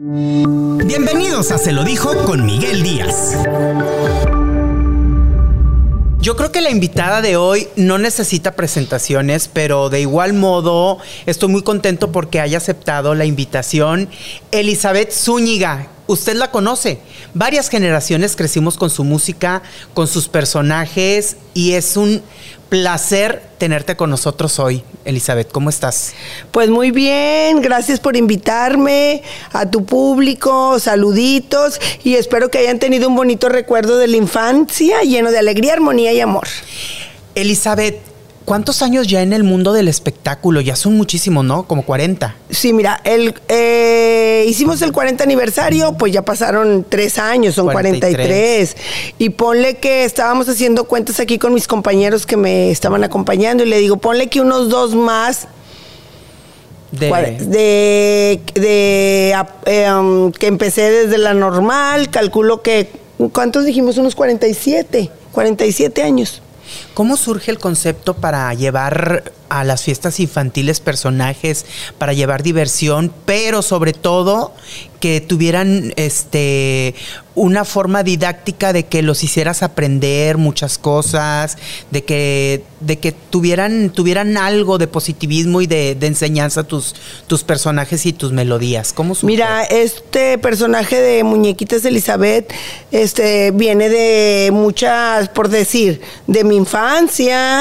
Bienvenidos a Se lo dijo con Miguel Díaz. Yo creo que la invitada de hoy no necesita presentaciones, pero de igual modo estoy muy contento porque haya aceptado la invitación. Elizabeth Zúñiga, usted la conoce. Varias generaciones crecimos con su música, con sus personajes y es un placer tenerte con nosotros hoy. Elizabeth, ¿cómo estás? Pues muy bien, gracias por invitarme a tu público, saluditos y espero que hayan tenido un bonito recuerdo de la infancia lleno de alegría, armonía y amor. Elizabeth, ¿Cuántos años ya en el mundo del espectáculo? Ya son muchísimos, ¿no? Como 40. Sí, mira, el, eh, hicimos el 40 aniversario, pues ya pasaron tres años, son 43. Y ponle que estábamos haciendo cuentas aquí con mis compañeros que me estaban acompañando y le digo, ponle que unos dos más de, de, eh, um, que empecé desde la normal, calculo que, ¿cuántos dijimos? Unos 47, 47 años. ¿Cómo surge el concepto para llevar a las fiestas infantiles personajes, para llevar diversión, pero sobre todo que tuvieran este una forma didáctica de que los hicieras aprender muchas cosas, de que, de que tuvieran, tuvieran algo de positivismo y de, enseñanza tus, tus personajes y tus melodías. ¿Cómo Mira, este personaje de Muñequitas Elizabeth este, viene de muchas, por decir, de mi infancia,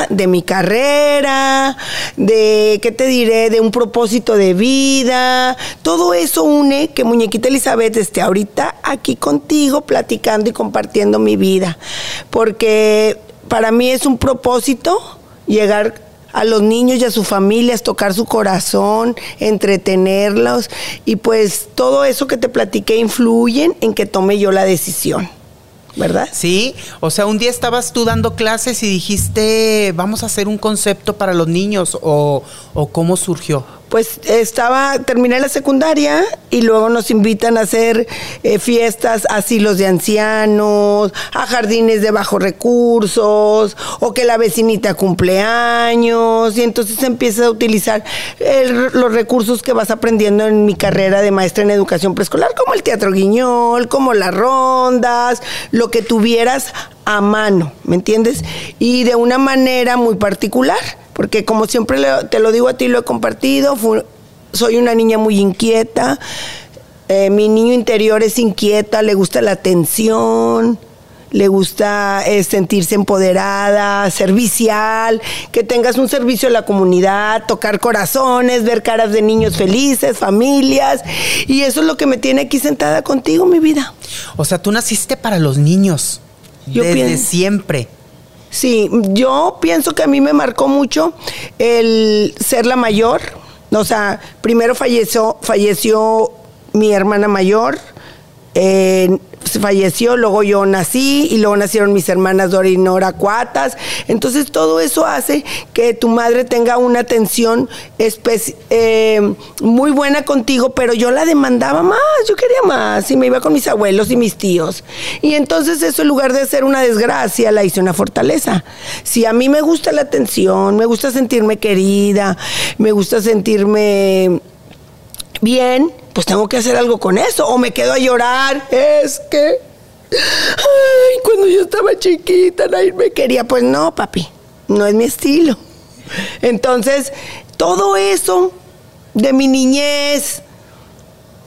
de mi carrera, de, ¿qué te diré? De un propósito de vida. Todo eso une que Muñequita Elizabeth esté ahorita aquí contigo platicando y compartiendo mi vida, porque para mí es un propósito llegar a los niños y a sus familias, tocar su corazón, entretenerlos y pues todo eso que te platiqué influyen en que tome yo la decisión. ¿Verdad? Sí, o sea, un día estabas tú dando clases y dijiste, vamos a hacer un concepto para los niños, o, o cómo surgió pues estaba, terminé la secundaria y luego nos invitan a hacer eh, fiestas, asilos de ancianos, a jardines de bajos recursos, o que la vecinita cumpleaños, y entonces empieza a utilizar los recursos que vas aprendiendo en mi carrera de maestra en educación preescolar, como el teatro guiñol, como las rondas, lo que tuvieras a mano, ¿me entiendes? Y de una manera muy particular porque como siempre te lo digo a ti, lo he compartido, soy una niña muy inquieta, eh, mi niño interior es inquieta, le gusta la atención, le gusta eh, sentirse empoderada, servicial, que tengas un servicio a la comunidad, tocar corazones, ver caras de niños felices, familias, y eso es lo que me tiene aquí sentada contigo, mi vida. O sea, tú naciste para los niños. Yo desde siempre. Sí, yo pienso que a mí me marcó mucho el ser la mayor. O sea, primero falleció, falleció mi hermana mayor, eh, falleció, luego yo nací y luego nacieron mis hermanas Dora y Nora Cuatas. Entonces todo eso hace que tu madre tenga una atención eh, muy buena contigo, pero yo la demandaba más, yo quería más y me iba con mis abuelos y mis tíos. Y entonces eso en lugar de ser una desgracia, la hice una fortaleza. Si a mí me gusta la atención, me gusta sentirme querida, me gusta sentirme bien, pues tengo que hacer algo con eso. O me quedo a llorar. Es que. Ay, cuando yo estaba chiquita, nadie me quería. Pues no, papi, no es mi estilo. Entonces, todo eso de mi niñez,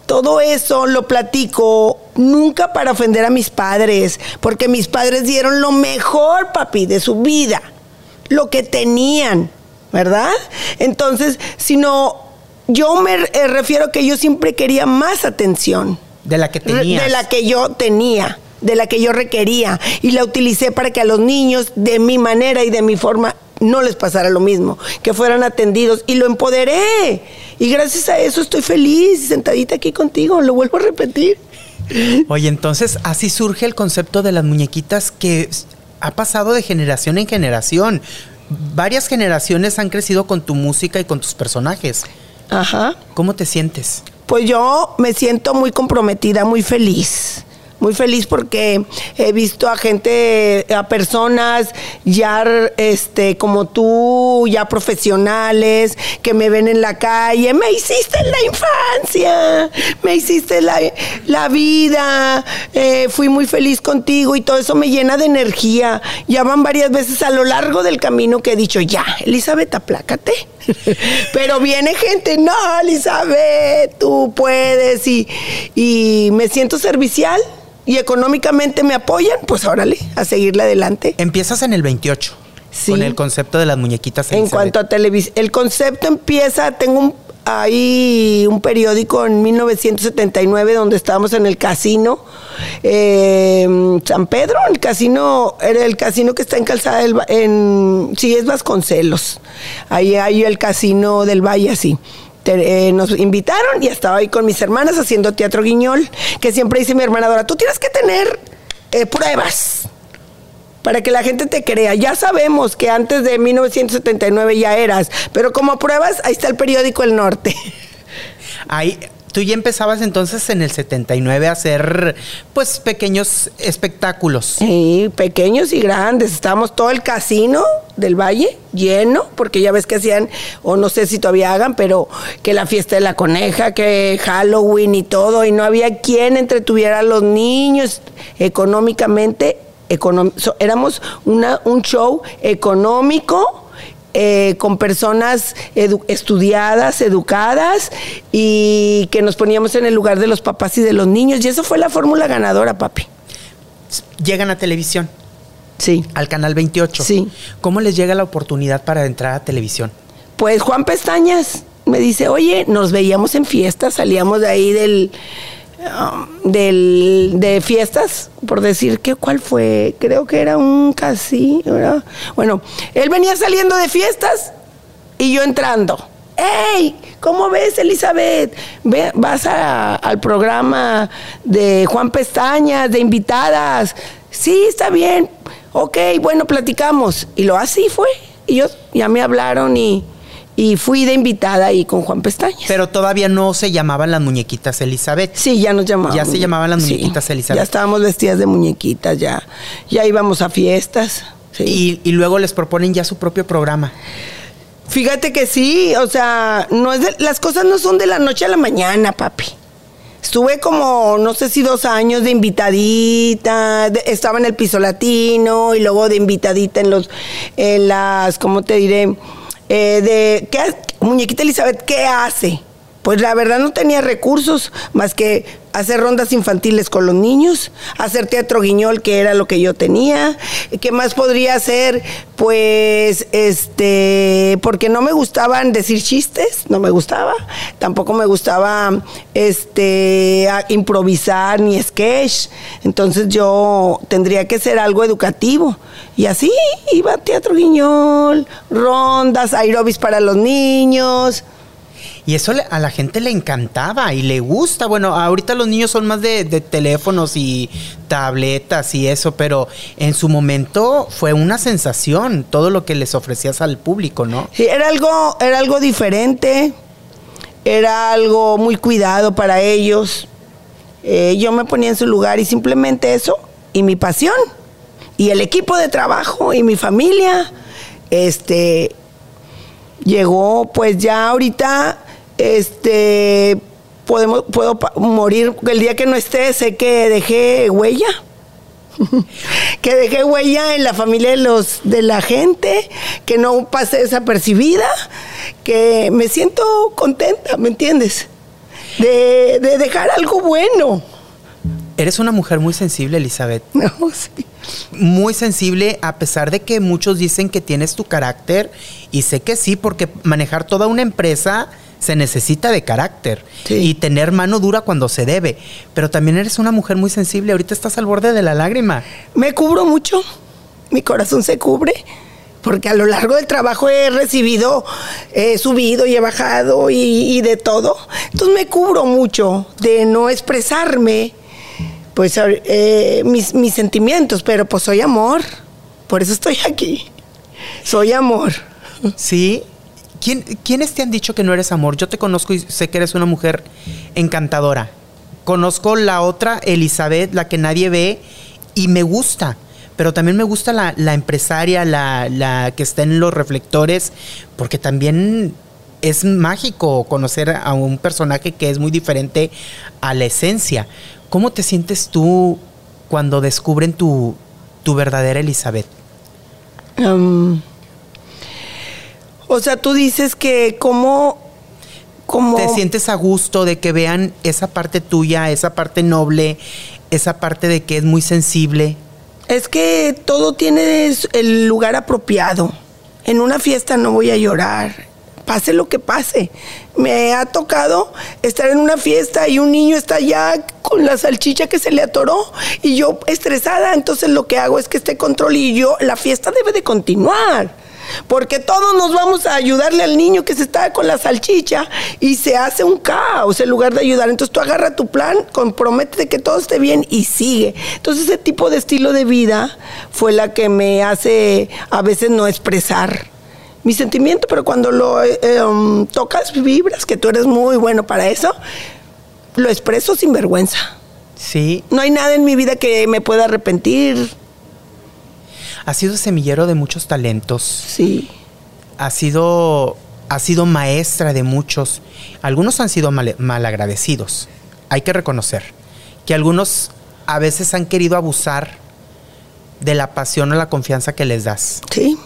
todo eso lo platico nunca para ofender a mis padres, porque mis padres dieron lo mejor, papi, de su vida, lo que tenían, ¿verdad? Entonces, si no yo me eh, refiero que yo siempre quería más atención. De la que tenía. De la que yo tenía, de la que yo requería. Y la utilicé para que a los niños, de mi manera y de mi forma, no les pasara lo mismo, que fueran atendidos. Y lo empoderé. Y gracias a eso estoy feliz, sentadita aquí contigo, lo vuelvo a repetir. Oye, entonces así surge el concepto de las muñequitas que ha pasado de generación en generación. Varias generaciones han crecido con tu música y con tus personajes. Ajá. ¿Cómo te sientes? Pues yo me siento muy comprometida, muy feliz, muy feliz porque he visto a gente, a personas ya este como tú, ya profesionales, que me ven en la calle, me hiciste la infancia, me hiciste la, la vida, eh, fui muy feliz contigo y todo eso me llena de energía. Ya van varias veces a lo largo del camino que he dicho, ya, Elizabeth, aplácate. Pero viene gente, no, Elizabeth, tú puedes y, y me siento servicial y económicamente me apoyan, pues órale, a seguirle adelante. Empiezas en el 28. Sí. Con el concepto de las muñequitas. En cuanto a televisión, el concepto empieza, tengo un, ahí un periódico en 1979 donde estábamos en el casino, eh, San Pedro, el casino, era el casino que está en Calzada del en, sí, es Vasconcelos, ahí hay el casino del Valle, así. Eh, nos invitaron y estaba ahí con mis hermanas haciendo teatro guiñol, que siempre dice mi hermana Dora, tú tienes que tener eh, pruebas para que la gente te crea. Ya sabemos que antes de 1979 ya eras, pero como pruebas, ahí está el periódico El Norte. Ahí, tú ya empezabas entonces en el 79 a hacer, pues, pequeños espectáculos. Sí, pequeños y grandes. Estábamos todo el casino del Valle lleno, porque ya ves que hacían, o no sé si todavía hagan, pero que la fiesta de la coneja, que Halloween y todo, y no había quien entretuviera a los niños económicamente. econom- so- éramos una, un show económico. Eh, con personas edu- estudiadas, educadas y que nos poníamos en el lugar de los papás y de los niños. Y eso fue la fórmula ganadora, papi. Llegan a televisión, Sí. al canal 28. Sí. ¿Cómo les llega la oportunidad para entrar a televisión? Pues Juan Pestañas me dice, oye, nos veíamos en fiestas, salíamos de ahí del, um, de fiestas, por decir que cuál fue, creo que era un casi. Bueno, él venía saliendo de fiestas y yo entrando. ¡Ey! ¿Cómo ves, Elizabeth? Vas al programa de Juan Pestañas, de invitadas. Sí, está bien. Ok, bueno, platicamos. Y lo así fue. Y yo ya me hablaron y, y fui de invitada ahí con Juan Pestañas. Pero todavía no se llamaban las muñequitas Elizabeth. Sí, ya nos llamaban. Ya se llamaban las Sí, muñequitas Elizabeth. Ya estábamos vestidas de muñequitas, ya, ya íbamos a fiestas. sí. Y, y luego les proponen ya su propio programa. Fíjate que sí, o sea, no es de- las cosas no son de la noche a la mañana, papi. Estuve como, no sé si dos años de invitadita, de- estaba en el piso latino y luego de invitadita en los, en las, ¿cómo te diré? Eh, de, ¿qué, muñequita Elizabeth, ¿qué hace? Pues la verdad no tenía recursos más que hacer rondas infantiles con los niños, hacer teatro guiñol, que era lo que yo tenía. ¿Qué más podría hacer? Pues, este, porque no me gustaban decir chistes, no me gustaba. Tampoco me gustaba, este, improvisar ni sketch. Entonces yo tendría que ser algo educativo. Y así iba teatro guiñol, rondas, aerobis para los niños. Y eso a la gente le encantaba y le gusta. Bueno, ahorita los niños son más de, de teléfonos y tabletas y eso, pero en su momento fue una sensación todo lo que les ofrecías al público, ¿no? Sí, era algo, era algo diferente, era algo muy cuidado para ellos. Eh, yo me ponía en su lugar y simplemente eso, y mi pasión, y el equipo de trabajo, y mi familia, este, llegó pues ya ahorita, este, podemos, puedo morir, el día que no esté, sé que dejé huella que dejé huella en la familia de los de la gente, que no pasé desapercibida, que me siento contenta, ¿me entiendes? De, de dejar algo bueno. Eres una mujer muy sensible, Elizabeth. No, sí. Muy sensible, a pesar de que muchos dicen que tienes tu carácter, y sé que sí, porque manejar toda una empresa se necesita de carácter Sí. y tener mano dura cuando se debe. Pero también eres una mujer muy sensible. Ahorita estás al borde de la lágrima. Me cubro mucho, mi corazón se cubre, porque a lo largo del trabajo he recibido, he subido y he bajado y, y de todo. Entonces me cubro mucho de no expresarme, pues eh, mis, mis sentimientos, pero pues soy amor, por eso estoy aquí. Soy amor. Sí. ¿Quién, ¿Quiénes te han dicho que no eres amor? Yo te conozco y sé que eres una mujer encantadora. conozco la otra, Elizabeth, la que nadie ve, y me gusta. Pero también me gusta la, empresaria, la, que está en los reflectores, porque también es mágico conocer a un personaje que es muy diferente a la esencia. ¿Cómo te sientes tú cuando descubren tu, tu verdadera Elizabeth? O sea, tú dices que cómo, cómo... ¿Te sientes a gusto de que vean esa parte tuya, esa parte noble, esa parte de que es muy sensible? Es que todo tiene el lugar apropiado. En una fiesta no voy a llorar, pase lo que pase. Me ha tocado estar en una fiesta y un niño está ya con la salchicha que se le atoró y yo estresada, entonces lo que hago es que esté control y yo, la fiesta debe de continuar. Porque todos nos vamos a ayudarle al niño que se está con la salchicha y se hace un caos en lugar de ayudar. Entonces tú agarra tu plan, comprométete que todo esté bien y sigue. Entonces ese tipo de estilo de vida fue la que me hace a veces no expresar mi sentimiento, pero cuando lo eh, um, tocas, vibras, que tú eres muy bueno para eso, lo expreso sin vergüenza. Sí. No hay nada en mi vida que me pueda arrepentir. Ha sido semillero de muchos talentos. Sí. Ha sido, ha sido maestra de muchos. Algunos han sido mal, malagradecidos. Hay que reconocer que algunos a veces han querido abusar de la pasión o la confianza que les das. Sí.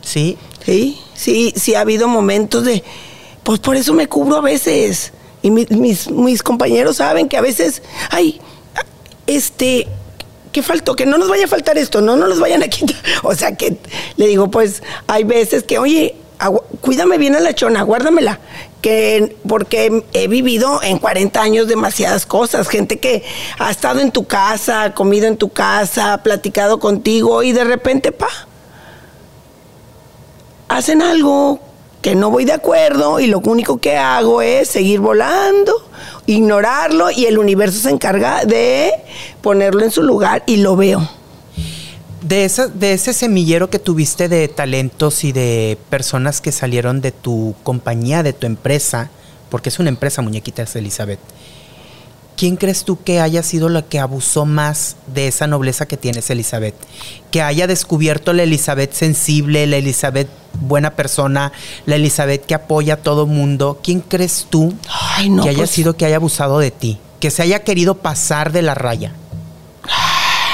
Sí. Sí, sí, sí ha habido momentos de, pues por eso me cubro a veces. Y mis, mis compañeros saben que a veces, ay, este, ¿qué faltó? Que no nos vaya a faltar esto, no nos vayan a quitar. O sea que le digo, pues hay veces que, oye, cuídame bien a la chona, guárdamela. Que, porque he vivido en 40 años demasiadas cosas. Gente que ha estado en tu casa, ha comido en tu casa, ha platicado contigo y de repente, pa, hacen algo que no voy de acuerdo y lo único que hago es seguir volando, ignorarlo y el universo se encarga de ponerlo en su lugar y lo veo. De, esa, de ese semillero que tuviste de talentos y de personas que salieron de tu compañía, de tu empresa, porque es una empresa, muñequitas Elizabeth, ¿quién crees tú que haya sido la que abusó más de esa nobleza que tienes, Elizabeth? Que haya descubierto la Elizabeth sensible, la Elizabeth buena persona, la Elizabeth que apoya a todo mundo. ¿Quién crees tú que haya pues sido que haya abusado de ti? Que se haya querido pasar de la raya.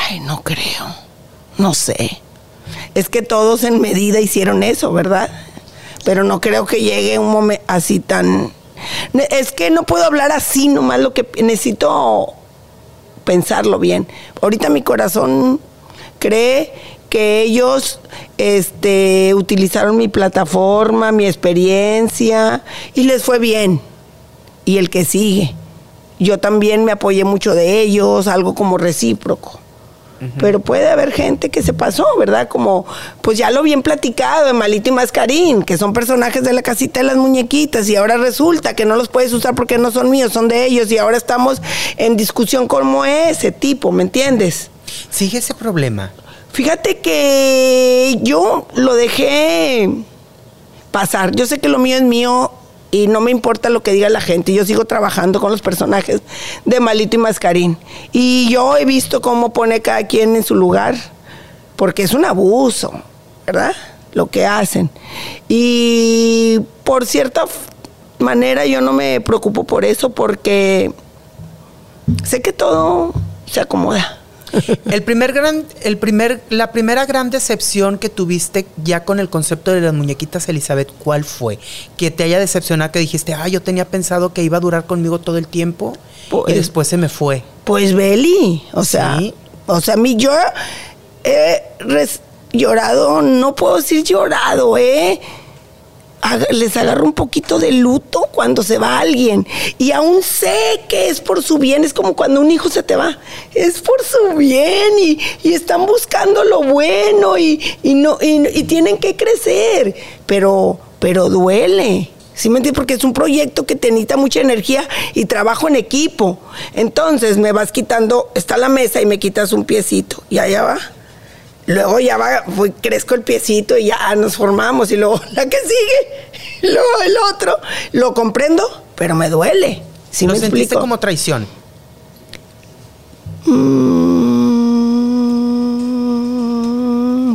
Ay, no creo. No sé. Es que todos en medida hicieron eso, ¿verdad? Pero no creo que llegue un momento así tan es que no puedo hablar así, nomás lo que necesito pensarlo bien. Ahorita mi corazón cree que ellos este, utilizaron mi plataforma, mi experiencia y les fue bien. Y el que sigue. Yo también me apoyé mucho de ellos, algo como recíproco. Pero puede haber gente que se pasó, ¿verdad? Como, pues ya lo bien platicado de Malito y Mascarín, que son personajes de la casita de las muñequitas, y ahora resulta que no los puedes usar porque no son míos, son de ellos, y ahora estamos en discusión como ese tipo, ¿me entiendes? Sigue ese problema. Fíjate que yo lo dejé pasar. Yo sé que lo mío es mío y no me importa lo que diga la gente, yo sigo trabajando con los personajes de Malito y Mascarín. Y yo he visto cómo pone cada quien en su lugar, porque es un abuso, ¿verdad? Lo que hacen. Y por cierta manera yo no me preocupo por eso, porque sé que todo se acomoda. El primer gran, el primer, la primera gran decepción que tuviste ya con el concepto de las muñequitas Elizabeth, ¿cuál fue? Que te haya decepcionado, que dijiste, ah, yo tenía pensado que iba a durar conmigo todo el tiempo y pues, después se me fue. Pues Beli, o sea, o sea, mi yo he llorado, no puedo decir llorado, ¿eh? Les agarro un poquito de luto cuando se va alguien. Y aún sé que es por su bien, es como cuando un hijo se te va. Es por su bien y, están buscando lo bueno y, no, y, tienen que crecer. Pero, pero duele. ¿Sí me entiendes? Porque es un proyecto que te necesita mucha energía y trabajo en equipo. Entonces me vas quitando, está la mesa y me quitas un piecito. Y allá va. Luego ya va, crezco el piecito y ya nos formamos. Y luego la que sigue, y luego el otro. Lo comprendo, pero me duele. ¿Sí ¿Lo me sentiste como traición? Mm,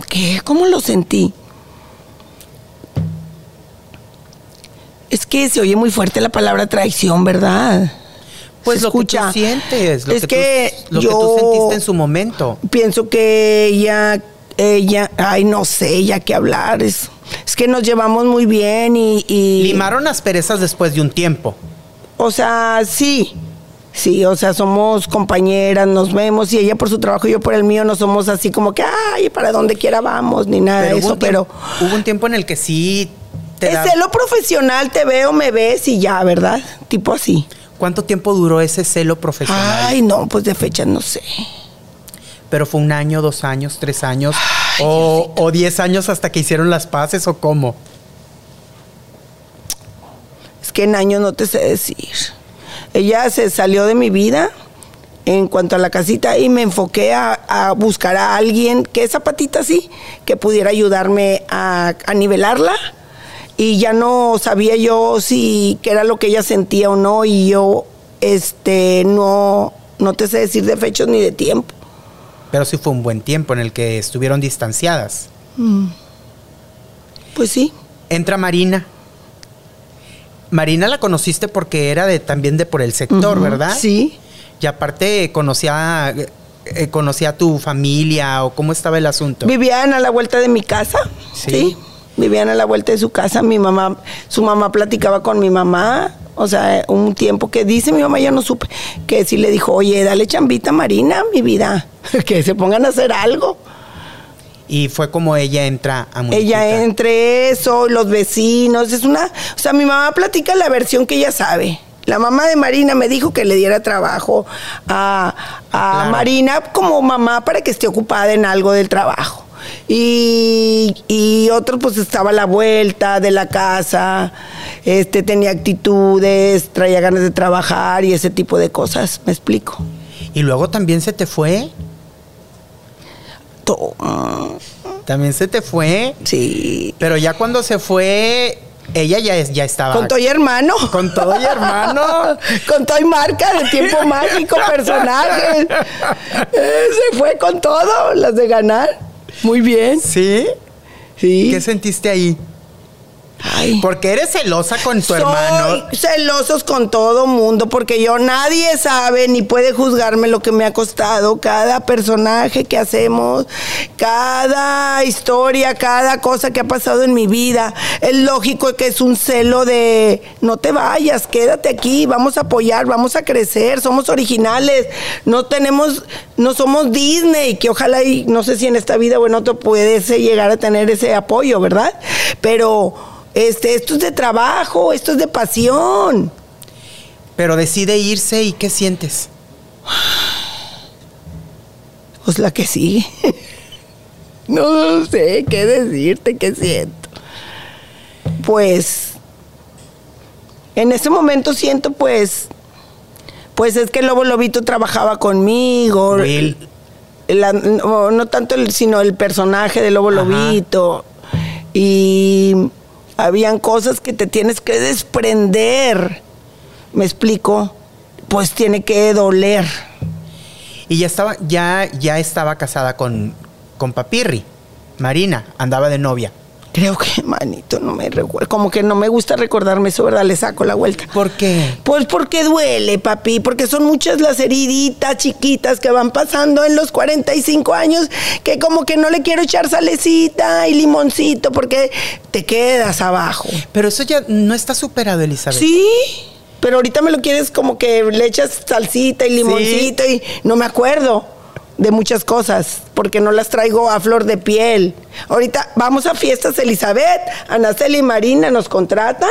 ¿Qué? ¿Cómo lo sentí? Es que se oye muy fuerte la palabra traición, ¿verdad? Pues Se lo escucha. que tú sientes, lo, Es que, que tú, lo que yo- tú sentiste en su momento. Pienso que ella, ella, ay, no sé, ya que hablar. Es, es que nos llevamos muy bien y, y- Limaron asperezas después de un tiempo. O sea, sí. Sí, o sea, somos compañeras, nos vemos y ella por su trabajo y yo por el mío no somos así como que, ay, para donde quiera vamos, ni nada de eso, pero hubo un tiempo en el que sí te es da- celo profesional, te veo, me ves y ya, ¿verdad? Tipo así. ¿Cuánto tiempo duró ese celo profesional? Ay, no, pues de fecha no sé. Pero fue un año, dos años, tres años, o, o diez años hasta que hicieron las paces, o cómo. Es que en años no te sé decir. Ella se salió de mi vida en cuanto a la casita y me enfoqué a, a buscar a alguien que esa patita sí, que pudiera ayudarme a, a nivelarla. Y ya no sabía yo si qué era lo que ella sentía o no. Y yo este no, no te sé decir de fechas ni de tiempo. Pero sí fue un buen tiempo en el que estuvieron distanciadas. Pues sí. Entra Marina. Marina la conociste porque era de también de por el sector, ¿verdad? Sí. Y aparte conocía, eh, conocía a tu familia o cómo estaba el asunto. Vivían a la vuelta de mi casa. Sí. Sí. Vivían a la vuelta de su casa. Mi mamá, su mamá platicaba con mi mamá. O sea, un tiempo que dice mi mamá, ya no supe, que sí le dijo, oye, dale chambita a Marina, mi vida, que se pongan a hacer algo. Y fue como ella entra a Muñequita. Ella entre eso, los vecinos, es una, o sea, mi mamá platica la versión que ella sabe. La mamá de Marina me dijo que le diera trabajo a, a Claro. Marina como mamá para que esté ocupada en algo del trabajo. Y, y otro pues estaba a la vuelta de la casa, este tenía actitudes, traía ganas de trabajar y ese tipo de cosas, me explico. Y luego también se te fue. También se te fue. Sí. Pero ya cuando se fue, ella ya, ya estaba. Con todo y hermano. Con todo y hermano. con todo y marca de tiempo mágico, personajes. Eh, se fue con todo, las de ganar. Muy bien. ¿Sí? Sí. ¿Qué sentiste ahí? Ay. Porque eres celosa con tu Soy hermano. celosos con todo mundo porque yo nadie sabe ni puede juzgarme lo que me ha costado cada personaje que hacemos, cada historia, cada cosa que ha pasado en mi vida. Es lógico que es un celo de no te vayas, quédate aquí, vamos a apoyar, vamos a crecer, somos originales, no tenemos, no somos Disney, que ojalá y no sé si en esta vida o en otro pudiese llegar a tener ese apoyo, ¿verdad? Pero este, esto es de trabajo, esto es de pasión. Pero decide irse y ¿qué sientes? Pues la que sigue. no sé qué decirte, qué siento. Pues, en ese momento siento, pues, pues es que el Lobo Lobito trabajaba conmigo. Will. La- no, no tanto el, sino el personaje de Lobo Ajá. Lobito. Y habían cosas que te tienes que desprender. ¿Me explico? Pues tiene que doler. Y ya estaba, ya, ya estaba casada con, con Papirri. Marina, andaba de novia. Creo que, manito, no me recuerdo. Como que no me gusta recordarme eso, ¿verdad? Le saco la vuelta. ¿Por qué? Pues porque duele, papi, porque son muchas las heriditas chiquitas que van pasando en los 45 años que como que no le quiero echar salecita y limoncito porque te quedas abajo. Pero eso ya no está superado, Elizabeth. Sí, pero ahorita me lo quieres como que le echas salsita y limoncito y no me acuerdo de muchas cosas porque no las traigo a flor de piel. Ahorita vamos a fiestas Elizabeth, Anaceli y Marina nos contratan,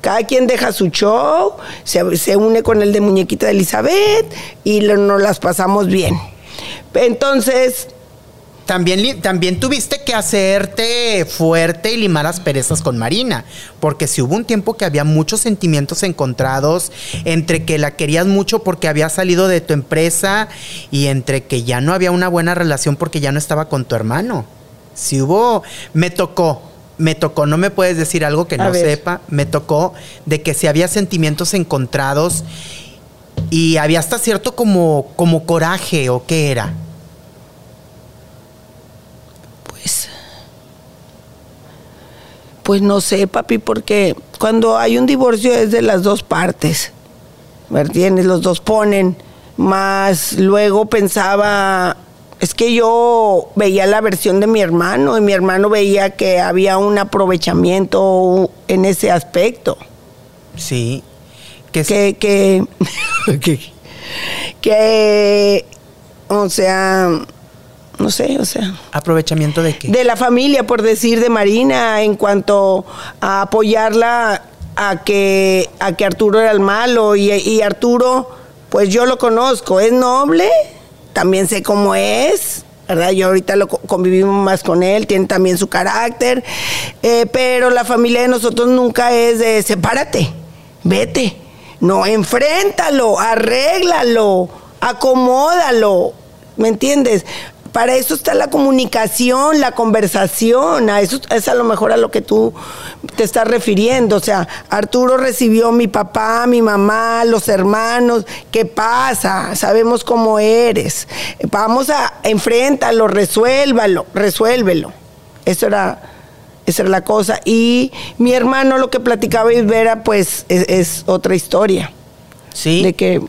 cada quien deja su show, se, se une con el de muñequita de Elizabeth y lo- nos las pasamos bien. Entonces, También, también tuviste que hacerte fuerte y limar asperezas con Marina, porque si hubo un tiempo que había muchos sentimientos encontrados entre que la querías mucho porque había salido de tu empresa y entre que ya no había una buena relación porque ya no estaba con tu hermano. Si hubo, me tocó, me tocó, no me puedes decir algo que no sepa, me tocó de que si había sentimientos encontrados y había hasta cierto como, como coraje o qué era. Pues, pues no sé, papi, porque cuando hay un divorcio es de las dos partes. ¿Me entiendes? Los dos ponen. Más luego pensaba, es que yo veía la versión de mi hermano y mi hermano veía que había un aprovechamiento en ese aspecto. Sí. Que, que, que, que, o sea, no sé, o sea. ¿Aprovechamiento de qué? De la familia, por decir, de Marina, en cuanto a apoyarla a que, a que Arturo era el malo y, y Arturo pues yo lo conozco, es noble, también sé cómo es, ¿verdad? Yo ahorita lo convivimos más con él, tiene también su carácter, eh, pero la familia de nosotros nunca es de sepárate, vete, no, enfréntalo, arréglalo, acomódalo, ¿me entiendes? Para eso está la comunicación, la conversación, a eso es a lo mejor a lo que tú te estás refiriendo. O sea, Arturo recibió mi papá, mi mamá, los hermanos. ¿Qué pasa? Sabemos cómo eres. Vamos a enfréntalo, resuélvalo, resuélvelo. Eso era, esa era la cosa. Y mi hermano lo que platicaba Isbera, pues es, es otra historia. Sí. De que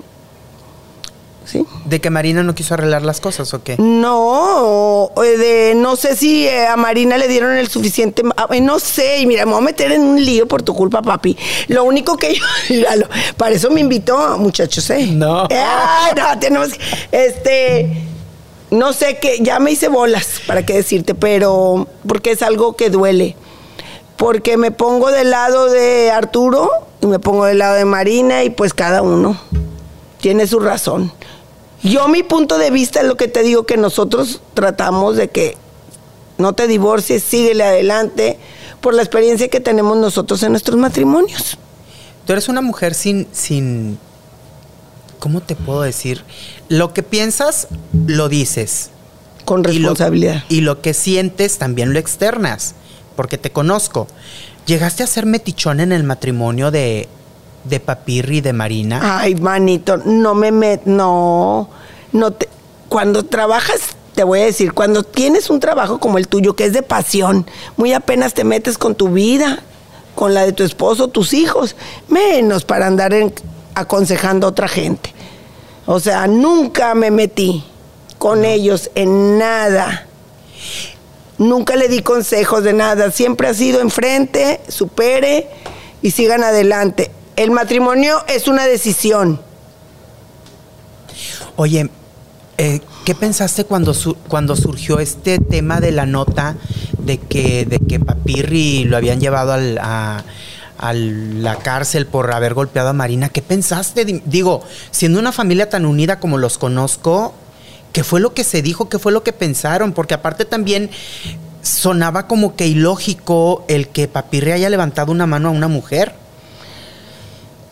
¿De que Marina no quiso arreglar las cosas o qué? No, de, no sé si eh, a Marina le dieron el suficiente. No sé, y mira, me voy a meter en un lío por tu culpa, papi. Lo único que yo. Míralo, para eso me invitó, muchachos, ¿eh? No. no, tenemos. Este. No sé qué, ya me hice bolas, para qué decirte, pero. Porque es algo que duele. Porque me pongo del lado de Arturo y me pongo del lado de Marina, y pues cada uno tiene su razón. Yo mi punto de vista es lo que te digo que nosotros tratamos de que no te divorcies, síguele adelante por la experiencia que tenemos nosotros en nuestros matrimonios. Tú eres una mujer sin sin ¿cómo te puedo decir? Lo que piensas lo dices con responsabilidad. Y lo, y lo que sientes también lo externas, porque te conozco. ¿Llegaste a ser metichón en el matrimonio de de Papirri de Marina? Ay, manito, no me met, no, no te, cuando trabajas, te voy a decir, cuando tienes un trabajo como el tuyo, que es de pasión, muy apenas te metes con tu vida, con la de tu esposo, tus hijos, menos para andar aconsejando a otra gente. O sea, nunca me metí con ellos en nada. Nunca le di consejos de nada. Siempre ha sido enfrente, supere y sigan adelante. El matrimonio es una decisión. Oye, eh, ¿qué pensaste cuando, cuando surgió este tema de la nota de que, de que Papirri lo habían llevado a, la cárcel por haber golpeado a Marina? ¿Qué pensaste? Digo, siendo una familia tan unida como los conozco, ¿qué fue lo que se dijo? ¿Qué fue lo que pensaron? Porque aparte también sonaba como que ilógico el que Papirri haya levantado una mano a una mujer.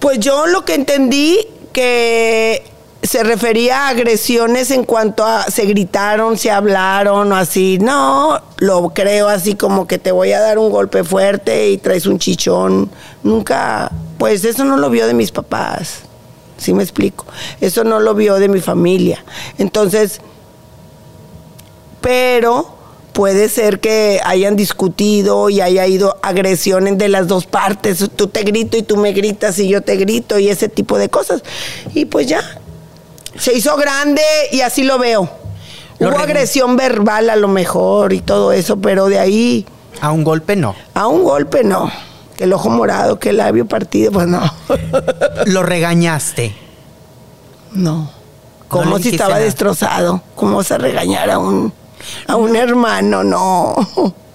Pues yo lo que entendí que se refería a agresiones en cuanto a se gritaron, se hablaron o así. No, lo creo así como que te voy a dar un golpe fuerte y traes un chichón. Nunca, pues eso no lo vio de mis papás. ¿Sí me explico? Eso no lo vio de mi familia. Entonces, pero puede ser que hayan discutido y haya ido agresiones de las dos partes. Tú te grito y tú me gritas y yo te grito y ese tipo de cosas. Y pues ya, se hizo grande y así lo veo. Hubo agresión verbal a lo mejor y todo eso, pero de ahí... A un golpe no. A un golpe no. Que el ojo morado, que el labio partido, pues no. ¿Lo regañaste? No. Como si estaba destrozado. ¿Cómo se regañara un a un hermano, no.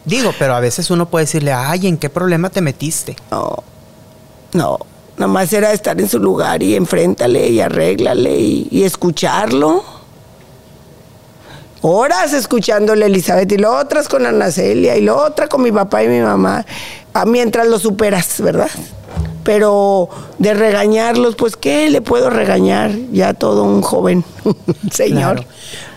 Digo, pero a veces uno puede decirle, ay, ¿en qué problema te metiste? No, no. Nada más era estar en su lugar y enfréntale y arréglale y, escucharlo. Horas escuchándole a Elizabeth y lo otras con Ana Celia y lo otra con mi papá y mi mamá. Ah, mientras lo superas, ¿verdad? Pero de regañarlos, pues, ¿qué le puedo regañar? Ya todo un joven señor.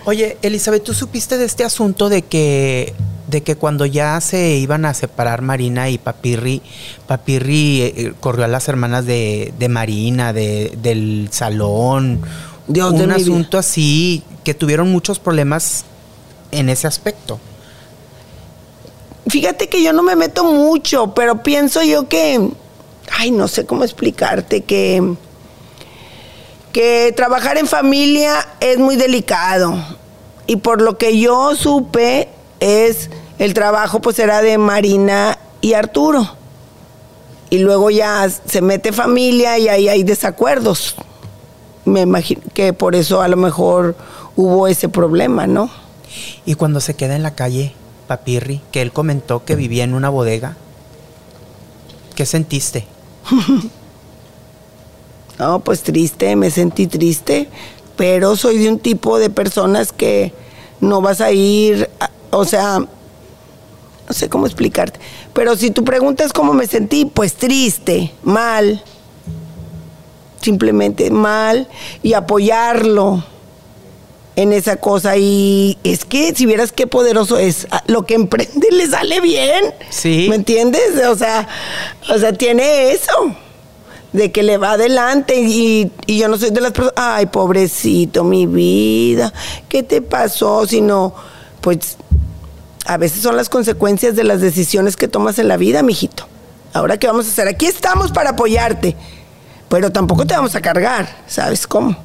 Oye, Elizabeth, ¿tú supiste de este asunto de que, de que cuando ya se iban a separar Marina y Papirri, Papirri eh, eh, corrió a las hermanas de, de Marina, de, del salón. Dios de un asunto así, que tuvieron muchos problemas en ese aspecto. Fíjate que yo no me meto mucho, pero pienso yo que, ay, no sé cómo explicarte, que, que trabajar en familia es muy delicado. Y por lo que yo supe, es el trabajo pues era de Marina y Arturo. Y luego ya se mete familia y ahí hay desacuerdos. Me imagino que por eso a lo mejor hubo ese problema, ¿no? Y cuando se queda en la calle, Papirri, que él comentó que vivía en una bodega, ¿qué sentiste? No, pues triste, me sentí triste, pero soy de un tipo de personas que no vas a ir, a- o sea, no sé cómo explicarte, pero si tú preguntas cómo me sentí, pues triste, mal, simplemente mal, y apoyarlo en esa cosa, y es que si vieras qué poderoso es, lo que emprende le sale bien, Sí. ¿me entiendes? O sea, o sea, tiene eso de que le va adelante y, y yo no soy de las personas, ay, pobrecito, mi vida, ¿qué te pasó? Sino, pues, a veces son las consecuencias de las decisiones que tomas en la vida, mijito. Ahora, ¿qué vamos a hacer? Aquí estamos para apoyarte, pero tampoco te vamos a cargar, ¿sabes cómo?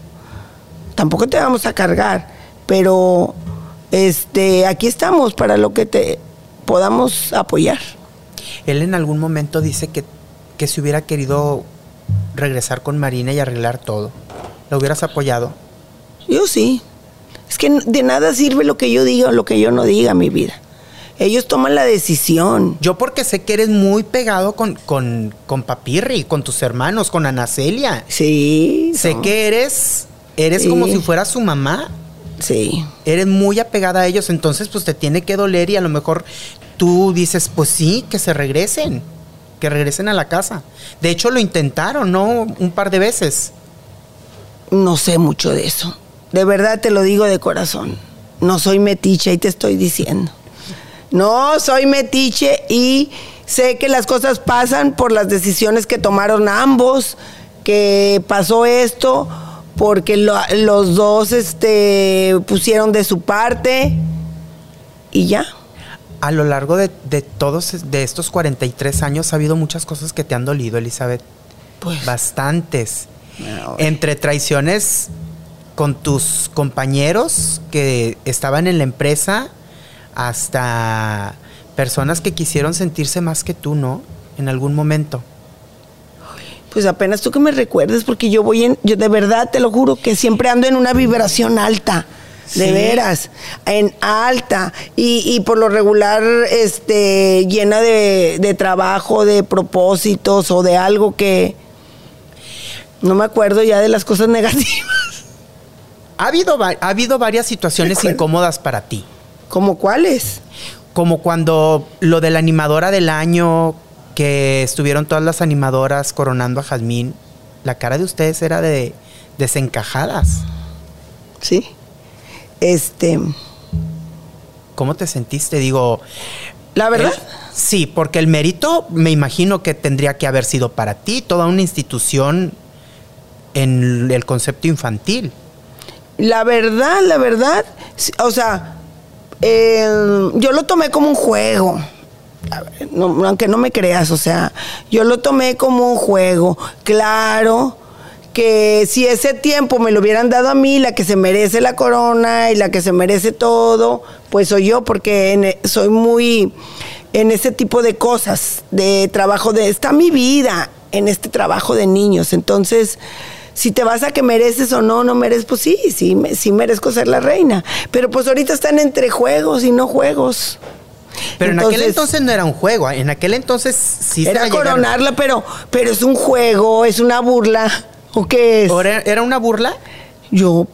Tampoco te vamos a cargar, pero, este, aquí estamos para lo que te podamos apoyar. Él en algún momento dice que, que si hubiera querido regresar con Marina y arreglar todo, ¿lo hubieras apoyado? Yo sí. Es que de nada sirve lo que yo diga o lo que yo no diga, mi vida. Ellos toman la decisión. Yo porque sé que eres muy pegado con, con, con Papirri, con tus hermanos, con Ana Celia. Sí. Sé no, que eres, eres Sí. como si fueras su mamá. Sí. Eres muy apegada a ellos, entonces pues te tiene que doler y a lo mejor tú dices, pues sí, que se regresen, que regresen a la casa. De hecho lo intentaron, ¿no? Un par de veces. No sé mucho de eso. De verdad te lo digo de corazón. No soy metiche y te estoy diciendo. No soy metiche y sé que las cosas pasan por las decisiones que tomaron ambos, que pasó esto porque lo- los dos este, pusieron de su parte y ya. A lo largo de, de todos de estos 43 años ha habido muchas cosas que te han dolido, Elizabeth. Pues, Bastantes. no, Entre traiciones con tus compañeros que estaban en la empresa hasta personas que quisieron sentirse más que tú, ¿no? En algún momento. Pues apenas tú que me recuerdes, porque yo voy en, yo de verdad te lo juro que siempre ando en una vibración alta. De veras, en alta y, y por lo regular este, llena de, de trabajo, de propósitos o de algo que no me acuerdo ya de las cosas negativas. Ha habido, ha habido varias situaciones incómodas para ti. ¿Como cuáles? Como cuando lo de la animadora del año, que estuvieron todas las animadoras coronando a Jazmín, la cara de ustedes era de desencajadas. Sí. Este, ¿Cómo te sentiste? Digo, la verdad, el- sí, porque el mérito me imagino que tendría que haber sido para ti, toda una institución en el concepto infantil. La verdad, la verdad, o sea, eh, yo lo tomé como un juego. Ver, no- aunque no me creas, o sea, yo lo tomé como un juego. Claro que si ese tiempo me lo hubieran dado a mí, la que se merece la corona y la que se merece todo, pues soy yo, porque en e- soy muy en ese tipo de cosas, de trabajo de... Está mi vida en este trabajo de niños, entonces si te vas a que mereces o no, no mereces, pues sí, sí, me- sí merezco ser la reina. Pero pues ahorita están entre juegos y no juegos. Pero en aquel entonces no era un juego, en aquel entonces sí se Era coronarla, pero, pero es un juego, es una burla. ¿O qué es? ¿O ¿Era, era una burla? Yo,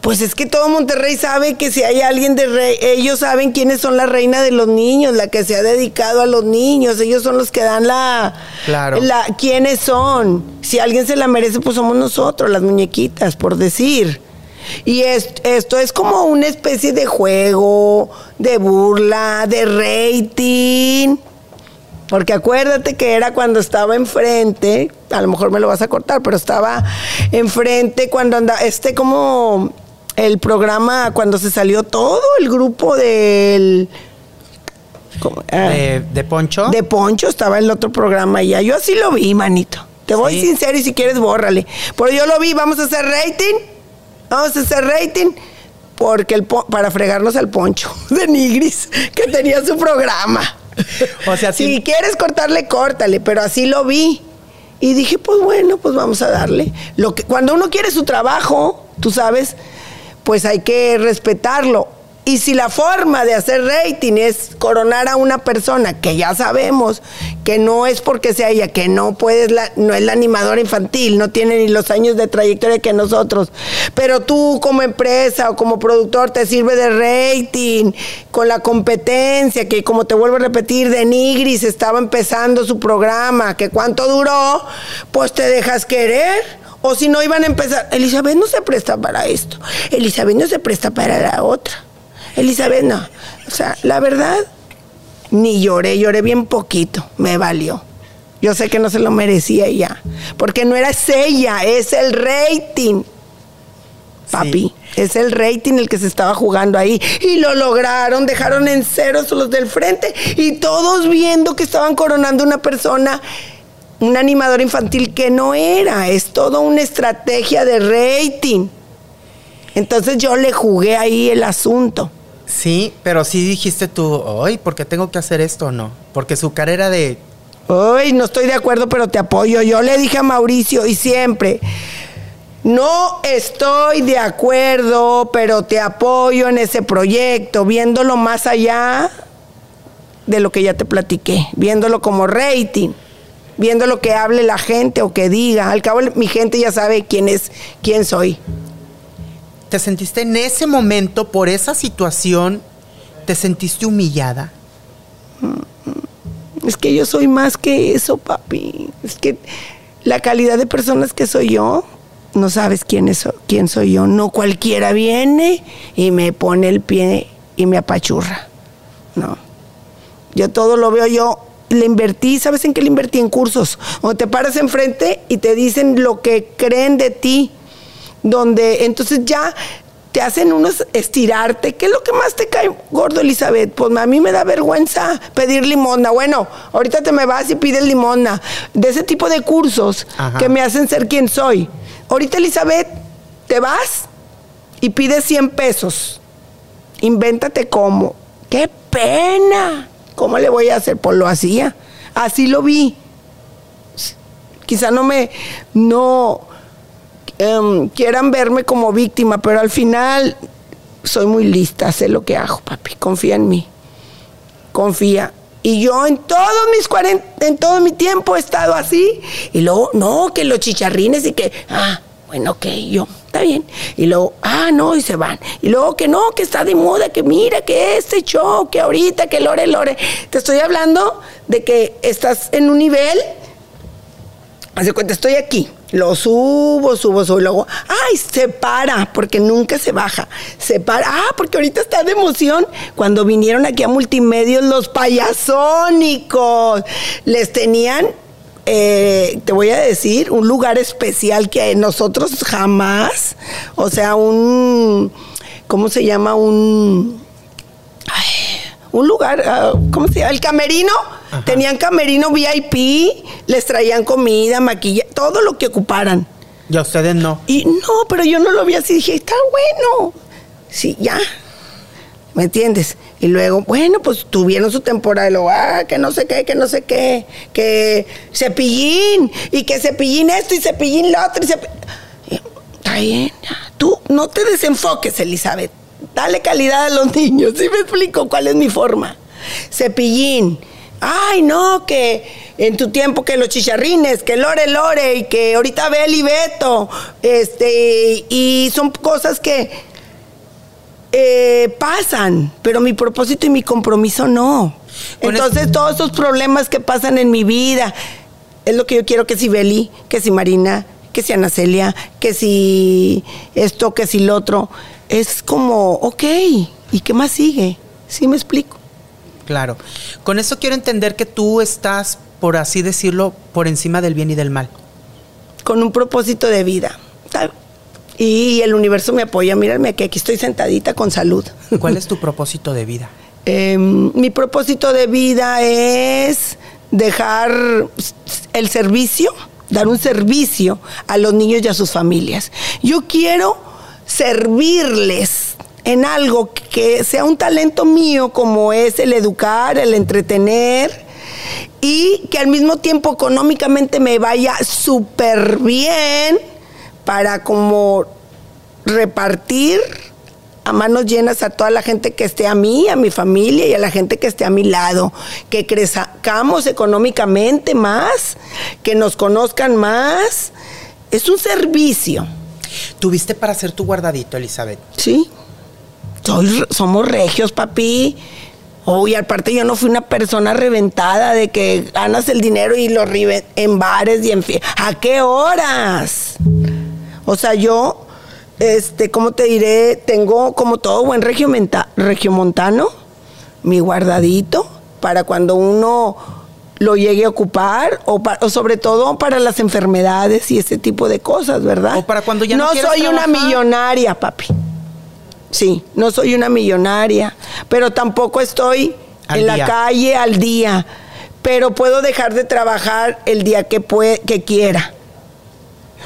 pues es que todo Monterrey sabe que si hay alguien de rey, ellos saben quiénes son la reina de los niños, la que se ha dedicado a los niños, ellos son los que dan la, Claro. la, quiénes son. Si alguien se la merece, pues somos nosotros, las muñequitas, por decir. Y es- esto es como una especie de juego, de burla, de rating. Porque acuérdate que era cuando estaba enfrente, a lo mejor me lo vas a cortar, pero estaba enfrente cuando anda, este como el programa, cuando se salió todo el grupo del... Ah, De, de Poncho. de Poncho estaba el otro programa ya. Yo así lo vi, manito. Te voy Sí. sincero y si quieres, bórrale. Pero yo lo vi, vamos a hacer rating. Vamos a hacer rating. Porque el po- para fregarnos al Poncho de Nigris, que tenía su programa. O sea, si quieres cortarle, córtale, pero así lo vi. Y dije, pues bueno, pues vamos a darle. Lo que, cuando uno quiere su trabajo, tú sabes, pues hay que respetarlo. Y si la forma de hacer rating es coronar a una persona que ya sabemos que no es porque sea ella, que no puedes, no es la animadora infantil, no tiene ni los años de trayectoria que nosotros, pero tú como empresa o como productor te sirve de rating con la competencia, que como te vuelvo a repetir, de Nigris estaba empezando su programa, que cuánto duró, pues te dejas querer. O si no iban a empezar, Elizabeth no se presta para esto, Elizabeth no se presta para la otra. Elizabeth no. O sea, la verdad, ni lloré, lloré bien poquito, me valió. Yo sé que no se lo merecía ya, porque no era ella, es el rating. Papi, es el rating el que se estaba jugando ahí. Y lo lograron, dejaron en ceros los del frente y todos viendo que estaban coronando una persona, un animador infantil que no era. Es toda una estrategia de rating. Entonces yo le jugué ahí el asunto. Sí, pero sí dijiste tú, ay, ¿por qué tengo que hacer esto o no? Porque su carrera de. Ay, no estoy de acuerdo, pero te apoyo. Yo le dije a Mauricio y siempre, no estoy de acuerdo, pero te apoyo en ese proyecto, viéndolo más allá de lo que ya te platiqué, viéndolo como rating, viendo lo que hable la gente o que diga. Al cabo, mi gente ya sabe quién es, quién soy. ¿Te sentiste en ese momento, por esa situación, te sentiste humillada? Es que yo soy más que eso, papi. Es que la calidad de personas que soy yo, no sabes quién, es, quién soy yo. No cualquiera viene y me pone el pie y me apachurra. No. Yo todo lo veo yo. Le invertí, ¿sabes en qué le invertí? En cursos. O te paras enfrente y te dicen lo que creen de ti. Donde entonces ya te hacen unos estirarte. ¿Qué es lo que más te cae gordo, Elizabeth? Pues a mí me da vergüenza pedir limosna. Bueno, ahorita te me vas y pides limosna. De ese tipo de cursos Ajá. que me hacen ser quien soy. Ahorita, Elizabeth, te vas y pides 100 pesos. Invéntate cómo. ¡Qué pena! ¿Cómo le voy a hacer? Pues lo hacía. Así lo vi. Quizá no me. No em, quieran verme como víctima, pero al final soy muy lista, sé lo que hago, papi. Confía en mí. Confía. Y yo en todos mis 40, en todo mi tiempo he estado así. Y luego, no, que los chicharrines y que, ah, bueno, ok, yo, está bien. Y luego, ah, no, y se van. Y luego que no, que está de moda, que mira, que este show, que ahorita, que lore, lore. Te estoy hablando de que estás en un nivel Hace cuenta, estoy aquí, lo subo, subo, subo, y luego, ay, se para, porque nunca se baja. Se para, ah, porque ahorita está de emoción. Cuando vinieron aquí a Multimedios los payasónicos, les tenían, eh, te voy a decir, un lugar especial que nosotros jamás, o sea, un, ¿cómo se llama? Un un lugar, ah, ¿cómo se llama? El camerino. Tenían camerino VIP, les traían comida, maquillaje, todo lo que ocuparan. Y a ustedes no. Y no, pero yo no lo vi así, dije, está bueno. Sí, ya. ¿Me entiendes? Y luego, bueno, pues tuvieron su temporada y luego, ah, que no sé qué, que no sé qué, que cepillín, y que cepillín esto y cepillín lo otro. Y cepi- Y, Está bien. Tú no te desenfoques, Elizabeth. Dale calidad a los niños. ¿Sí me explico cuál es mi forma? Cepillín. Ay, no, que en tu tiempo que los chicharrines, que Lore Lore y que ahorita Bel y Beto. Este, y son cosas que eh, pasan, pero mi propósito y mi compromiso no. Entonces, todos esos problemas que pasan en mi vida, es lo que yo quiero que si Beli, que si Marina, que que si Ana Celia, que si esto, que si lo otro. Es como, ok, ¿y qué más sigue? ¿Sí me explico? Claro. Con eso quiero entender que tú estás, por así decirlo, por encima del bien y del mal. Con un propósito de vida. Y el universo me apoya. Mírame que aquí estoy sentadita con salud. ¿Cuál es tu propósito de vida? Em, mi propósito de vida es dejar el servicio, dar un servicio a los niños y a sus familias. Yo quiero servirles en algo que sea un talento mío como es el educar, el entretener y que al mismo tiempo económicamente me vaya súper bien para como repartir a manos llenas a toda la gente que esté a mí, a mi familia y a la gente que esté a mi lado, que crezcamos económicamente más, que nos conozcan más. Es un servicio. ¿Tuviste para hacer tu guardadito, Elizabeth? Sí. Somos regios, papi. Uy, aparte yo no fui una persona reventada de que ganas el dinero y lo ribe en bares y en ¿A qué horas? O sea, yo este, ¿cómo te diré? Tengo como todo buen regiomontano, mi guardadito, para cuando uno lo llegue a ocupar, o, sobre todo para las enfermedades y ese tipo de cosas, ¿verdad? O para cuando ya no, no soy una millonaria, papi. Sí, no soy una millonaria, pero tampoco estoy en la calle al día, pero puedo dejar de trabajar el día que, que quiera.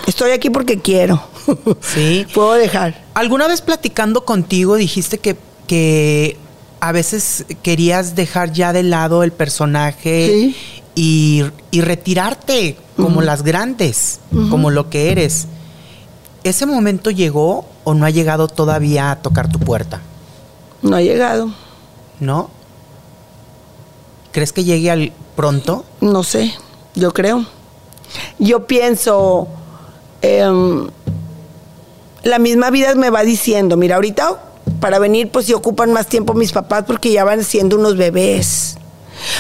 Estoy aquí porque quiero. Sí. Puedo dejar. ¿Alguna vez platicando contigo dijiste que, que a veces querías dejar ya de lado el personaje y, retirarte como las grandes, como lo que eres? ¿Ese momento llegó o no ha llegado todavía a tocar tu puerta? No ha llegado. ¿No? ¿Crees que llegue al pronto? No sé, yo creo. Yo pienso, em, la misma vida me va diciendo, mira, ahorita para venir pues si ocupan más tiempo mis papás porque ya van siendo unos bebés.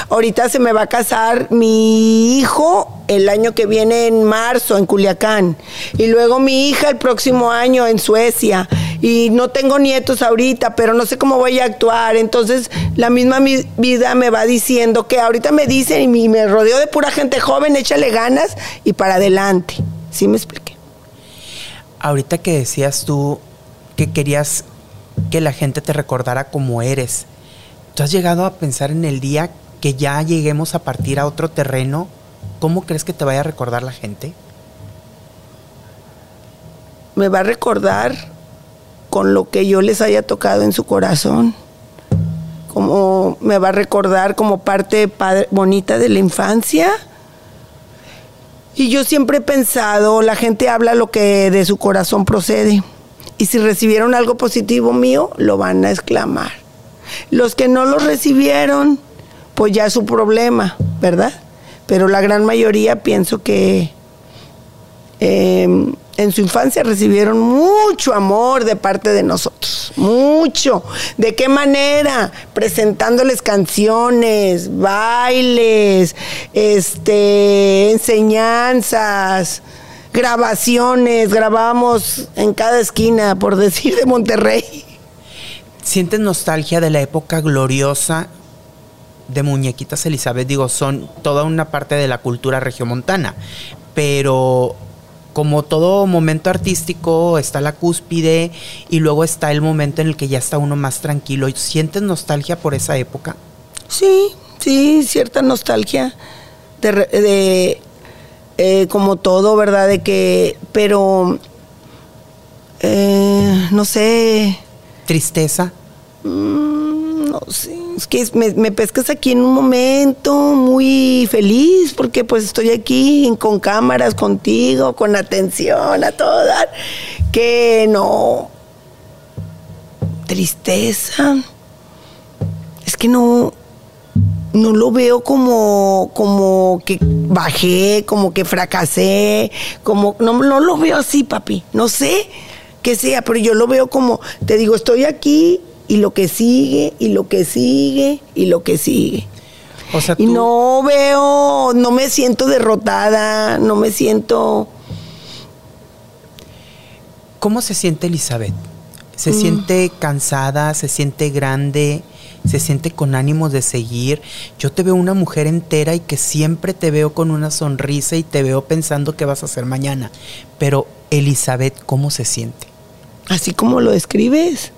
Ahorita se me va a casar mi hijo el año que viene en marzo en Culiacán y luego mi hija el próximo año en Suecia y no tengo nietos ahorita, pero no sé cómo voy a actuar. Entonces la misma vida me va diciendo que ahorita me dicen y me rodeo de pura gente joven, échale ganas y para adelante. ¿Sí me expliqué? ahorita que decías tú que querías que la gente te recordara como eres, ¿tú has llegado a pensar en el día que ya lleguemos a partir a otro terreno? ¿Cómo crees que te vaya a recordar la gente? Me va a recordar con lo que yo les haya tocado en su corazón. Como me va a recordar como parte bonita de la infancia y yo siempre he pensado, la gente habla lo que de su corazón procede. Y si recibieron algo positivo mío, lo van a exclamar. Los que no lo recibieron, pues ya es su problema, ¿verdad? Pero la gran mayoría pienso que em, en su infancia recibieron mucho amor de parte de nosotros, mucho. ¿De qué manera? Presentándoles canciones, bailes, este, enseñanzas, grabaciones, grabamos en cada esquina, por decir, de Monterrey. ¿Sientes nostalgia de la época gloriosa de Muñequitas Elizabeth? Digo, son toda una parte de la cultura regiomontana, pero como todo momento artístico está la cúspide y luego está el momento en el que ya está uno más tranquilo. ¿Sientes nostalgia por esa época? Sí, sí, cierta nostalgia de, eh, como todo, ¿verdad? De que, pero, eh, no sé. Tristeza. Mm, es que me, pescas aquí en un momento muy feliz porque pues estoy aquí con cámaras contigo, con atención a todas, que no, tristeza, es que no, no lo veo como, como que bajé, como que fracasé, como, no, no lo veo así, papi, no sé qué sea, pero yo lo veo como, te digo, estoy aquí y lo que sigue, y lo que sigue, y lo que sigue. O sea, Y no veo, no me siento derrotada, no me siento... ¿Cómo se siente Elizabeth? ¿Se Mm. siente cansada? ¿Se siente grande? ¿Se siente con ánimos de seguir? Yo te veo una mujer entera y que siempre te veo con una sonrisa y te veo pensando qué vas a hacer mañana. Pero Elizabeth, ¿cómo se siente? Así como lo describes.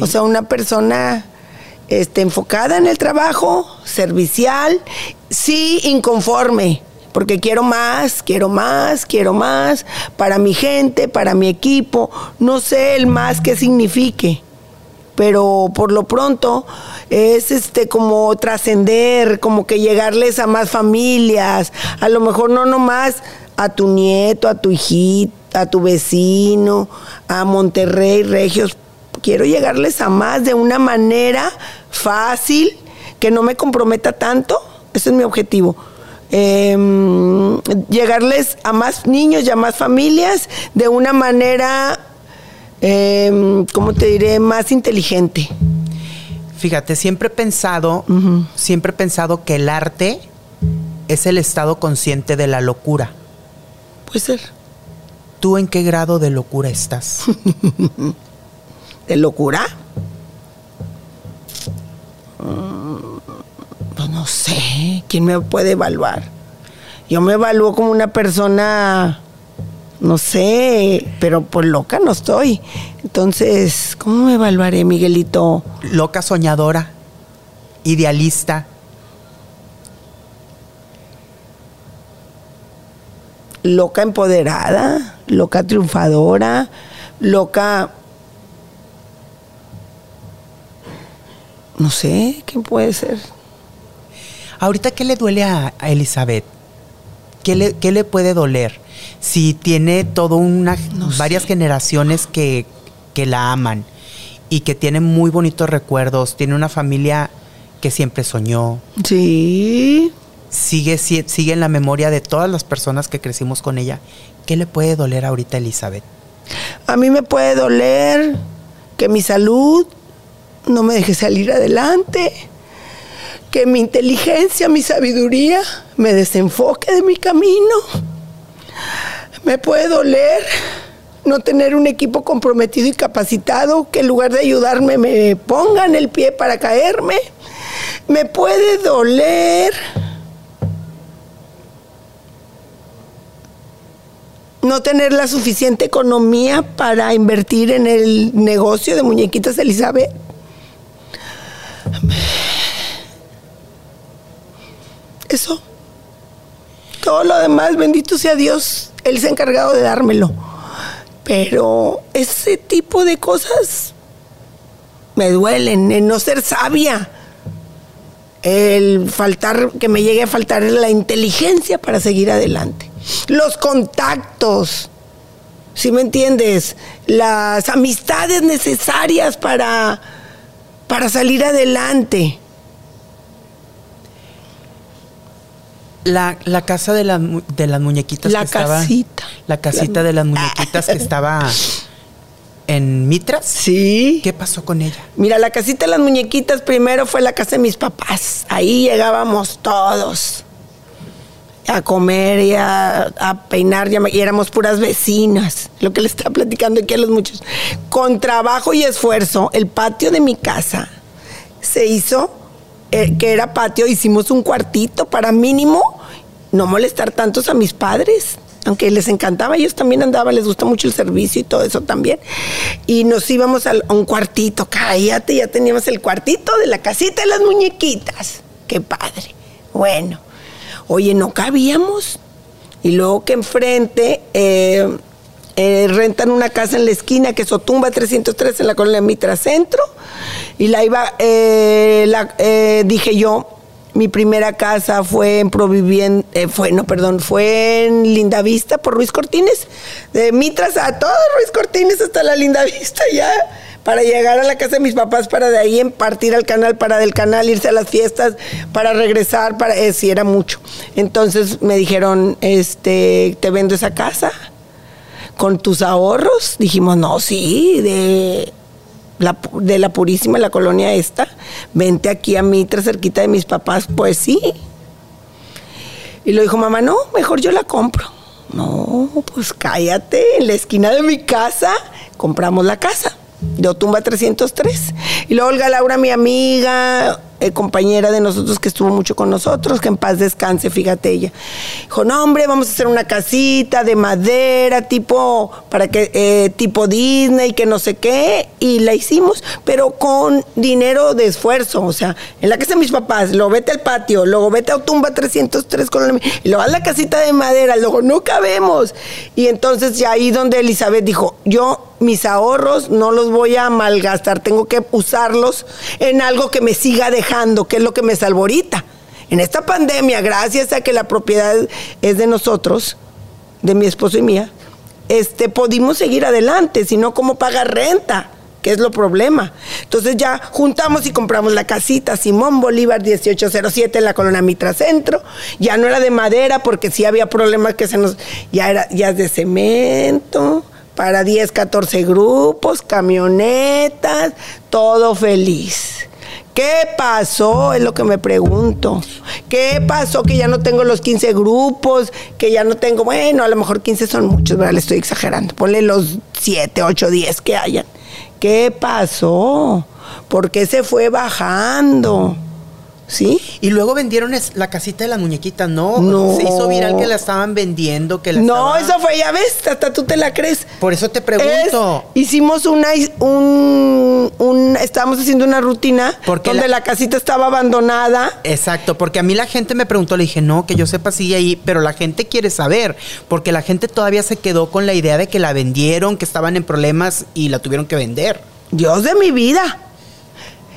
O sea, una persona este, enfocada en el trabajo, servicial, sí inconforme, porque quiero más, quiero más, quiero más, para mi gente, para mi equipo, no sé el más que signifique. Pero por lo pronto es este como trascender, como que llegarles a más familias, a lo mejor no nomás a tu nieto, a tu hijita, a tu vecino, a Monterrey, Regios, quiero llegarles a más de una manera fácil, que no me comprometa tanto. Ese es mi objetivo. Em, llegarles a más niños y a más familias de una manera, em, ¿cómo te diré?, más inteligente. Fíjate, siempre he pensado, siempre he pensado que el arte es el estado consciente de la locura. Puede ser. ¿Tú en qué grado de locura estás? ¿De locura? Mm, Pues no sé, ¿quién me puede evaluar? Yo me evalúo como una persona, no sé, pero por loca no estoy. Entonces, ¿cómo me evaluaré, Miguelito? Loca soñadora, idealista. Loca empoderada, loca triunfadora, loca... No sé, ¿quién puede ser? Ahorita, ¿qué le duele a, a Elizabeth? ¿Qué le, qué le puede doler? Si tiene todo una No sé. varias generaciones que, que la aman y que tiene muy bonitos recuerdos, tiene una familia que siempre soñó, Sí, sigue, si- sigue en la memoria de todas las personas que crecimos con ella. ¿Qué le puede doler ahorita a Elizabeth? A mí me puede doler que mi salud no me deje salir adelante, que mi inteligencia, mi sabiduría me desenfoque de mi camino. Me puede doler no tener un equipo comprometido y capacitado que en lugar de ayudarme me pongan el pie para caerme. Me puede doler no tener la suficiente economía para invertir en el negocio de muñequitas Elizabeth. Eso. Todo lo demás, bendito sea Dios, Él se ha encargado de dármelo. Pero ese tipo de cosas me duelen, el no ser sabia, el faltar, que me llegue a faltar la inteligencia para seguir adelante. Los contactos, si me entiendes? Las amistades necesarias para, para salir adelante. La, la casa de, la de las muñequitas La que estaba. casita. La casita La- de las muñequitas que estaba en Mitras. Sí. ¿Qué pasó con ella? Mira, la casita de las muñequitas primero fue la casa de mis papás. Ahí llegábamos todos a comer y a, peinar y éramos puras vecinas. Lo que le estaba platicando aquí a los muchos. Con trabajo y esfuerzo, el patio de mi casa se hizo, eh, que era patio, hicimos un cuartito para mínimo no molestar tantos a mis padres. Aunque les encantaba, ellos también andaban, les gusta mucho el servicio y todo eso también. Y nos íbamos a un cuartito, cállate, ya teníamos el cuartito de la casita de las muñequitas. Qué padre. Bueno, oye, no cabíamos. Y luego que enfrente eh, eh, rentan una casa en la esquina que es Otumba 303 en la colonia Mitra Centro. Y la iba, eh, la, eh, dije yo, mi primera casa fue en Provivien, eh, fue, no, perdón, fue en Linda Vista por Ruiz Cortines. De Mitras a todo Ruiz Cortines hasta la Linda Vista ya. Para llegar a la casa de mis papás, para de ahí partir al canal, para del canal irse a las fiestas, para regresar, para, eh, sí, era mucho. Entonces me dijeron, este, te vendo esa casa con tus ahorros. Dijimos, no, sí, de la, Purísima, la colonia esta, vente aquí a Mitra, cerquita de mis papás, pues sí. Y lo dijo mamá, no, mejor yo la compro. No, pues cállate, en la esquina de mi casa, compramos la casa de Otumba 303. Y luego Olga Laura, mi amiga, eh, compañera de nosotros que estuvo mucho con nosotros, que en paz descanse, fíjate ella. Dijo, no hombre, vamos a hacer una casita de madera, tipo, para que, eh, tipo Disney, que no sé qué, y la hicimos, pero con dinero de esfuerzo, o sea, en la casa de mis papás, luego vete al patio, luego vete a Otumba 303 con y luego a la casita de madera, luego no cabemos. Y entonces ya ahí donde Elizabeth dijo, yo mis ahorros no los voy a malgastar, tengo que usarlos en algo que me siga dejando, que es lo que me salvo ahorita. En esta pandemia, gracias a que la propiedad es de nosotros, de mi esposo y mía, este, pudimos seguir adelante, sino cómo pagar renta, que es lo problema. Entonces ya juntamos y compramos la casita Simón Bolívar 1807 en la colonia Mitra Centro. Ya no era de madera porque sí había problemas que se nos... Ya, era, ya es de cemento para 10, 14 grupos, camionetas, todo feliz. ¿Qué pasó? Es lo que me pregunto. ¿Qué pasó que ya no tengo los 15 grupos? Que ya no tengo, bueno, a lo mejor 15 son muchos, ¿verdad? Le estoy exagerando. Ponle los 7, 8, 10 que hayan. ¿Qué pasó? ¿Por qué se fue bajando? ¿Sí? Y luego vendieron la casita de las muñequitas, ¿no? No. Se hizo viral que la estaban vendiendo, que la No, estaba- eso fue, ya ves, hasta tú te la crees. Por eso te pregunto. Es- hicimos una, un, un- estábamos haciendo una rutina Porque donde la- la... casita estaba abandonada. Exacto, porque a mí la gente me preguntó, le dije, no, que yo sepa sigue ahí, pero la gente quiere saber, porque la gente todavía se quedó con la idea de que la vendieron, que estaban en problemas y la tuvieron que vender. Dios de mi vida.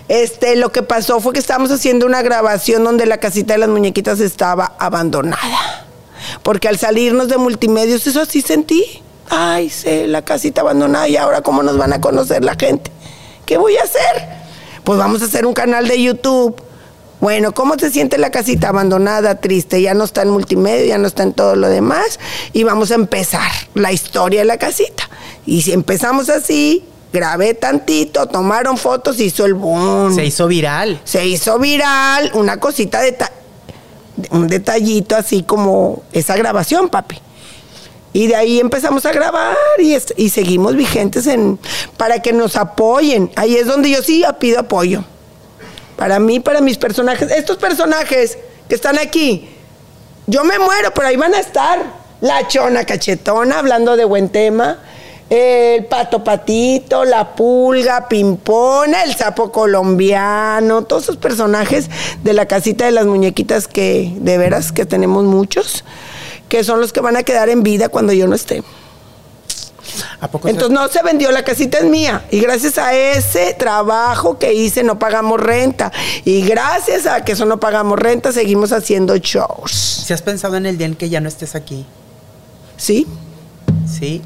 Este, lo que pasó fue que estábamos haciendo una grabación donde la casita de las muñequitas estaba abandonada. Porque al salirnos de multimedios, eso sí sentí. Ay, sé, la casita abandonada y ahora cómo nos van a conocer la gente. ¿Qué voy a hacer? Pues vamos a hacer un canal de YouTube. Bueno, ¿cómo se siente la casita abandonada, triste? Ya no está en multimedia, ya no está en todo lo demás. Y vamos a empezar la historia de la casita. Y si empezamos así, grabé tantito, tomaron fotos, hizo el boom. Se hizo viral. Se hizo viral una cosita de ta- un detallito así como esa grabación, papi. Y de ahí empezamos a grabar y, es- y seguimos vigentes en para que nos apoyen. Ahí es donde yo sí pido apoyo. Para mí, para mis personajes. Estos personajes que están aquí, yo me muero, pero ahí van a estar. La chona cachetona, hablando de buen tema. El pato patito, la pulga, pimpona, el sapo colombiano, todos esos personajes de la casita de las muñequitas que de veras que tenemos muchos, que son los que van a quedar en vida cuando yo no esté. ¿A poco se- Entonces no se vendió, la casita es mía. Y gracias a ese trabajo que hice no pagamos renta. Y gracias a que eso no pagamos renta seguimos haciendo shows. ¿Si has pensado en el día en que ya no estés aquí? ¿Sí? ¿Sí?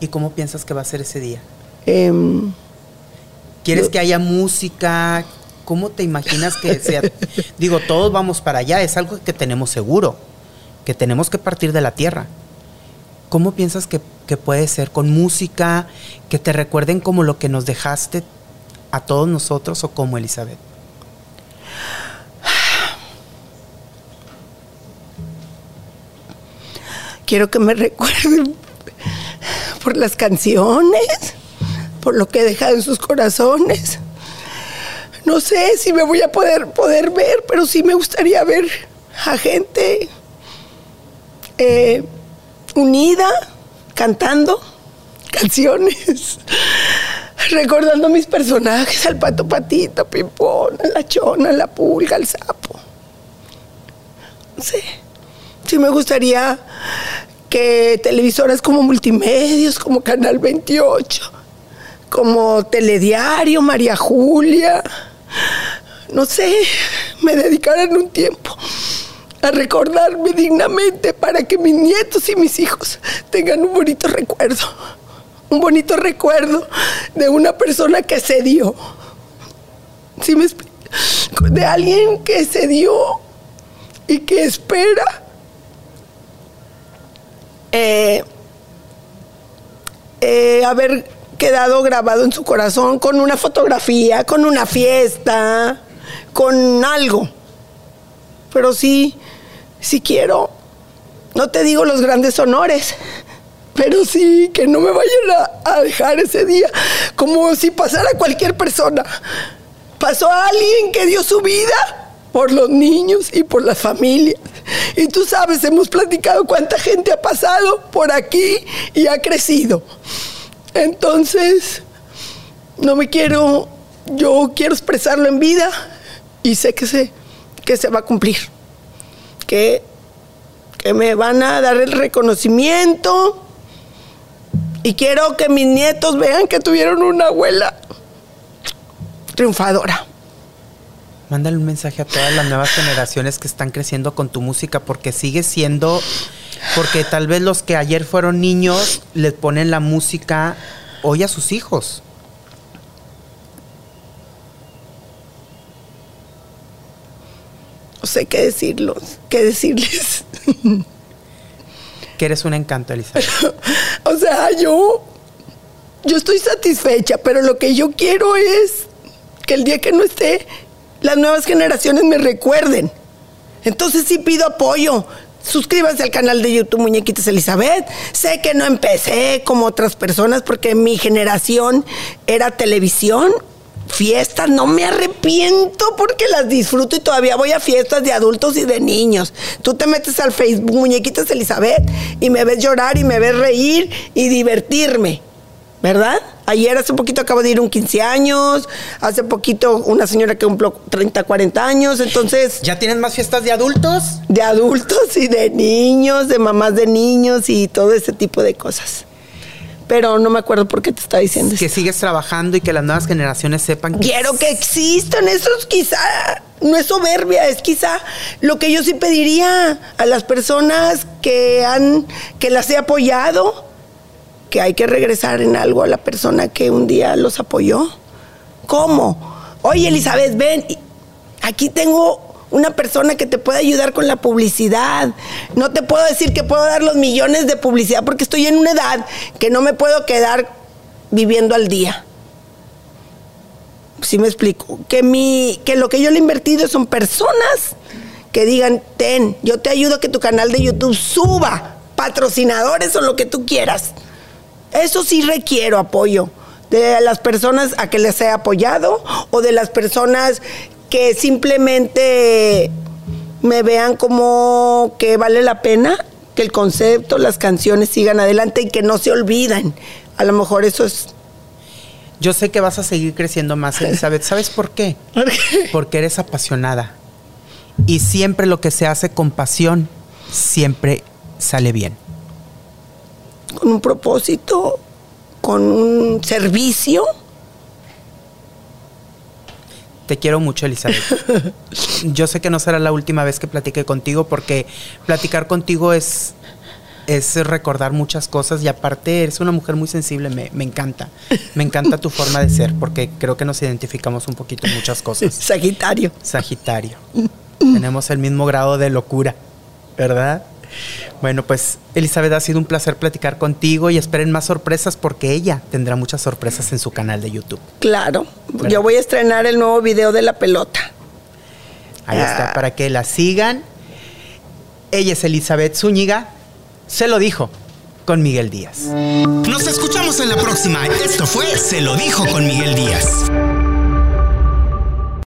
¿Y cómo piensas que va a ser ese día? Em, ¿Quieres Yo- que haya música? ¿Cómo te imaginas que sea? Digo, todos vamos para allá, es algo que tenemos seguro, que tenemos que partir de la tierra. ¿Cómo piensas que, que puede ser con música, que te recuerden como lo que nos dejaste a todos nosotros o como Elizabeth? quiero que me recuerden por las canciones, por lo que he dejado en sus corazones. No sé si me voy a poder, poder ver, pero sí me gustaría ver a gente eh, unida, cantando canciones, recordando mis personajes, al pato patito, pimpón, a la chona, la pulga, al sapo. No sé. Sí me gustaría que televisoras como Multimedios, como Canal 28, como Telediario, María Julia, no sé, me dedicaran un tiempo a recordarme dignamente para que mis nietos y mis hijos tengan un bonito recuerdo, un bonito recuerdo de una persona que se dio. ¿Sí me? De alguien que se dio y que espera eh, eh, haber quedado grabado en su corazón con una fotografía, con una fiesta, con algo. Pero sí, sí quiero, no te digo los grandes honores, pero sí, que no me vayan a, a dejar ese día, como si pasara cualquier persona. Pasó a alguien que dio su vida por los niños y por las familias. Y tú sabes, hemos platicado cuánta gente ha pasado por aquí y ha crecido. Entonces, no me quiero, yo quiero expresarlo en vida y sé que se, que se va a cumplir. Que, que me van a dar el reconocimiento y quiero que mis nietos vean que tuvieron una abuela triunfadora. Mándale un mensaje a todas las nuevas generaciones que están creciendo con tu música porque sigue siendo, porque tal vez los que ayer fueron niños les ponen la música hoy a sus hijos. No sé qué decirlos, qué decirles. que eres un encanto, Elizabeth. o sea, yo, yo estoy satisfecha, pero lo que yo quiero es que el día que no esté, las nuevas generaciones me recuerden. Entonces sí pido apoyo. Suscríbanse al canal de YouTube Muñequitas Elizabeth. Sé que no empecé como otras personas porque mi generación era televisión, fiestas. No me arrepiento porque las disfruto y todavía voy a fiestas de adultos y de niños. Tú te metes al Facebook Muñequitas Elizabeth y me ves llorar y me ves reír y divertirme. ¿Verdad? Ayer hace poquito acabo de ir un 15 años, hace poquito una señora que cumplió 30, 40 años, entonces... ¿Ya tienen más fiestas de adultos? De adultos y de niños, de mamás de niños y todo ese tipo de cosas. Pero no me acuerdo por qué te está diciendo Que sigues trabajando y que las nuevas generaciones sepan que... Quiero que existan, eso es quizá, no es soberbia, es quizá lo que yo sí pediría a las personas que han, que las he apoyado que hay que regresar en algo a la persona que un día los apoyó. ¿Cómo? Oye, Elizabeth, ven, aquí tengo una persona que te puede ayudar con la publicidad. No te puedo decir que puedo dar los millones de publicidad porque estoy en una edad que no me puedo quedar viviendo al día. Si me explico, que mi que lo que yo le he invertido son personas que digan, "Ten, yo te ayudo a que tu canal de YouTube suba patrocinadores o lo que tú quieras." Eso sí requiero apoyo de las personas a que les he apoyado o de las personas que simplemente me vean como que vale la pena que el concepto, las canciones sigan adelante y que no se olviden. A lo mejor eso es... Yo sé que vas a seguir creciendo más, Elizabeth. ¿Sabes por qué? ¿Por qué? Porque eres apasionada. Y siempre lo que se hace con pasión, siempre sale bien con un propósito, con un servicio. Te quiero mucho, Elizabeth. Yo sé que no será la última vez que platique contigo porque platicar contigo es, es recordar muchas cosas y aparte eres una mujer muy sensible, me, me, encanta. Me encanta tu forma de ser porque creo que nos identificamos un poquito en muchas cosas. Sagitario. Sagitario. Tenemos el mismo grado de locura, ¿verdad? Bueno, pues Elizabeth, ha sido un placer platicar contigo y esperen más sorpresas porque ella tendrá muchas sorpresas en su canal de YouTube. Claro, yo voy a estrenar el nuevo video de la pelota. Ahí está, ah. para que la sigan. Ella es Elizabeth Zúñiga, se lo dijo con Miguel Díaz. Nos escuchamos en la próxima. Esto fue Se lo dijo con Miguel Díaz.